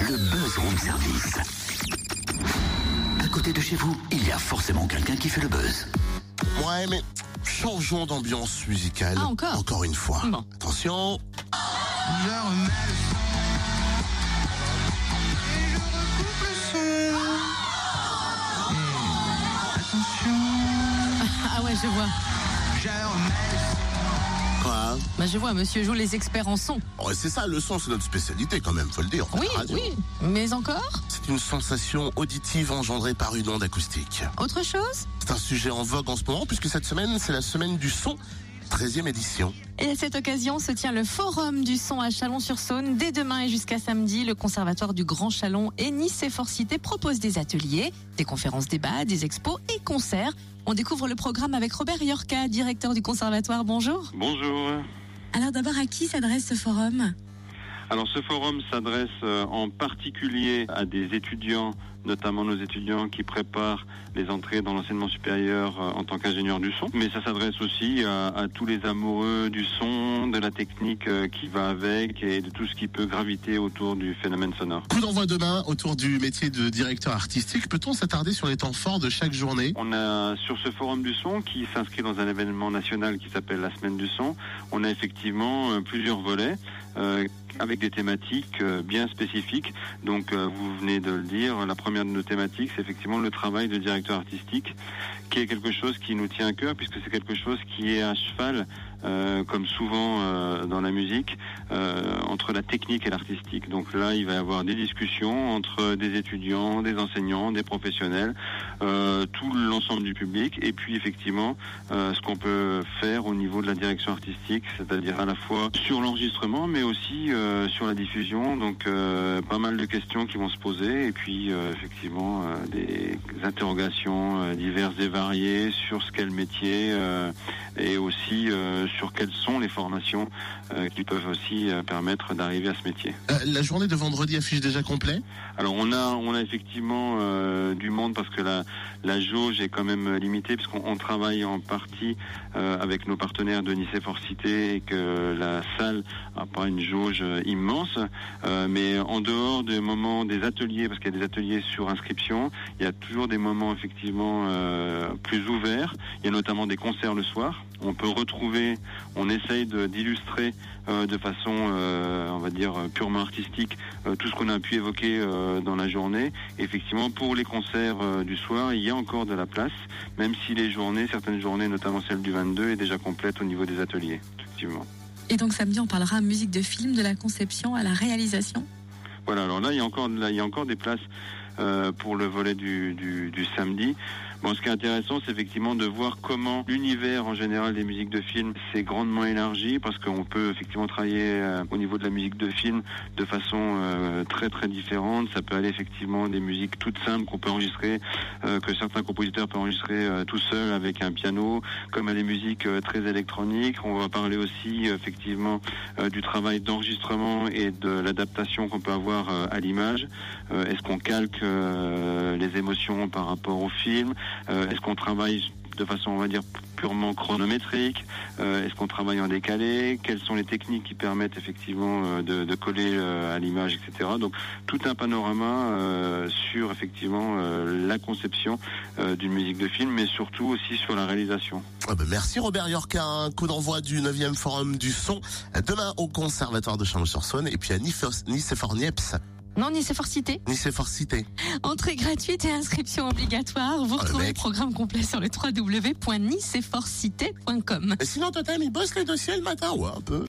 le buzz room service. À côté de chez vous, il y a forcément quelqu'un qui fait le buzz. Ouais, mais changeons d'ambiance musicale. Ah, encore Encore une fois. Bon. Attention. Ah ouais, je vois. Quoi Bah, je vois, monsieur joue les experts en son. Ouais, C'est ça, le son, c'est notre spécialité quand même, faut le dire. Oui, oui. Mais encore? C'est une sensation auditive engendrée par une onde acoustique. Autre chose? C'est un sujet en vogue en ce moment puisque cette semaine, c'est la semaine du son, 13e édition. Et à cette occasion se tient le Forum du son à Chalon-sur-Saône. Dès demain et jusqu'à samedi, le Conservatoire du Grand Chalon et Nice et Forcité proposent des ateliers, des conférences débats, des expos et concerts. On découvre le programme avec Robert Yorka, directeur du Conservatoire. Bonjour. Bonjour. Alors d'abord, à qui s'adresse ce forum? Alors ce forum s'adresse euh, en particulier à des étudiants, notamment nos étudiants qui préparent les entrées dans l'enseignement supérieur euh, en tant qu'ingénieur du son. Mais ça s'adresse aussi à, à tous les amoureux du son, de la technique euh, qui va avec et de tout ce qui peut graviter autour du phénomène sonore. Coup d'envoi demain autour du métier de directeur artistique. Peut-on s'attarder sur les temps forts de chaque journée? On a sur ce forum du son qui s'inscrit dans un événement national qui s'appelle la semaine du son, on a effectivement plusieurs volets avec des thématiques euh, bien spécifiques. Donc euh, vous venez de le dire, la première de nos thématiques c'est effectivement le travail de directeur artistique qui est quelque chose qui nous tient à cœur puisque c'est quelque chose qui est à cheval euh, comme souvent euh, dans la musique, euh, entre la technique et l'artistique. Donc là, il va y avoir des discussions entre des étudiants, des enseignants, des professionnels, euh, tout l'ensemble du public, et puis effectivement euh, ce qu'on peut faire au niveau de la direction artistique, c'est-à-dire à la fois sur l'enregistrement, mais aussi euh, sur la diffusion. Donc pas mal de questions qui vont se poser, et puis effectivement des interrogations diverses et variées sur ce qu'est le métier, et aussi sur quelles sont les formations euh, qui peuvent aussi euh, permettre d'arriver à ce métier. Euh, La journée de vendredi affiche déjà complet? Alors on a on a effectivement du monde parce que la la jauge est quand même limitée puisqu'on on travaille en partie avec nos partenaires de Nice et Forcité et que la salle n'a pas une jauge immense, mais en dehors des moments des ateliers parce qu'il y a des ateliers sur inscription, il y a toujours des moments effectivement plus ouverts. Il y a notamment des concerts le soir. On peut retrouver, on essaye d'illustrer euh, de façon, euh, on va dire, purement artistique euh, tout ce qu'on a pu évoquer dans la journée. Effectivement, pour les concerts du soir, il y a encore de la place, même si les journées, certaines journées, notamment celle du 22, est déjà complète au niveau des ateliers, effectivement. Et donc samedi, on parlera musique de film, de la conception à la réalisation? Voilà, alors là, il y a encore, là, il y a encore des places euh, pour le volet du, du, du samedi. Bon, ce qui est intéressant, c'est effectivement de voir comment l'univers en général des musiques de film s'est grandement élargi, parce qu'on peut effectivement travailler euh, au niveau de la musique de film de façon euh, très très différente. Ça peut aller effectivement des musiques toutes simples qu'on peut enregistrer, euh, que certains compositeurs peuvent enregistrer euh, tout seuls avec un piano, comme à des musiques euh, très électroniques. On va parler aussi euh, effectivement du travail d'enregistrement et de l'adaptation qu'on peut avoir à l'image. Est-ce qu'on calque les émotions par rapport au film? Est-ce qu'on travaille de façon, on va dire, purement chronométrique Euh, Est-ce qu'on travaille en décalé Quelles sont les techniques qui permettent effectivement euh, de, coller euh, à l'image, etc. Donc tout un panorama euh, sur effectivement euh, la conception euh, d'une musique de film, mais surtout aussi sur la réalisation. Ah ben, Merci Robert Yorka. Un coup d'envoi du 9e Forum du son. Demain au Conservatoire de Chalon-sur-Saône et puis à Nice et. Non, Forcité. Entrée gratuite et inscription obligatoire. Vous retrouvez le programme complet sur le www.niceetforcité.com. Et sinon, Totem, il bosse les dossiers le matin, ouais, un peu.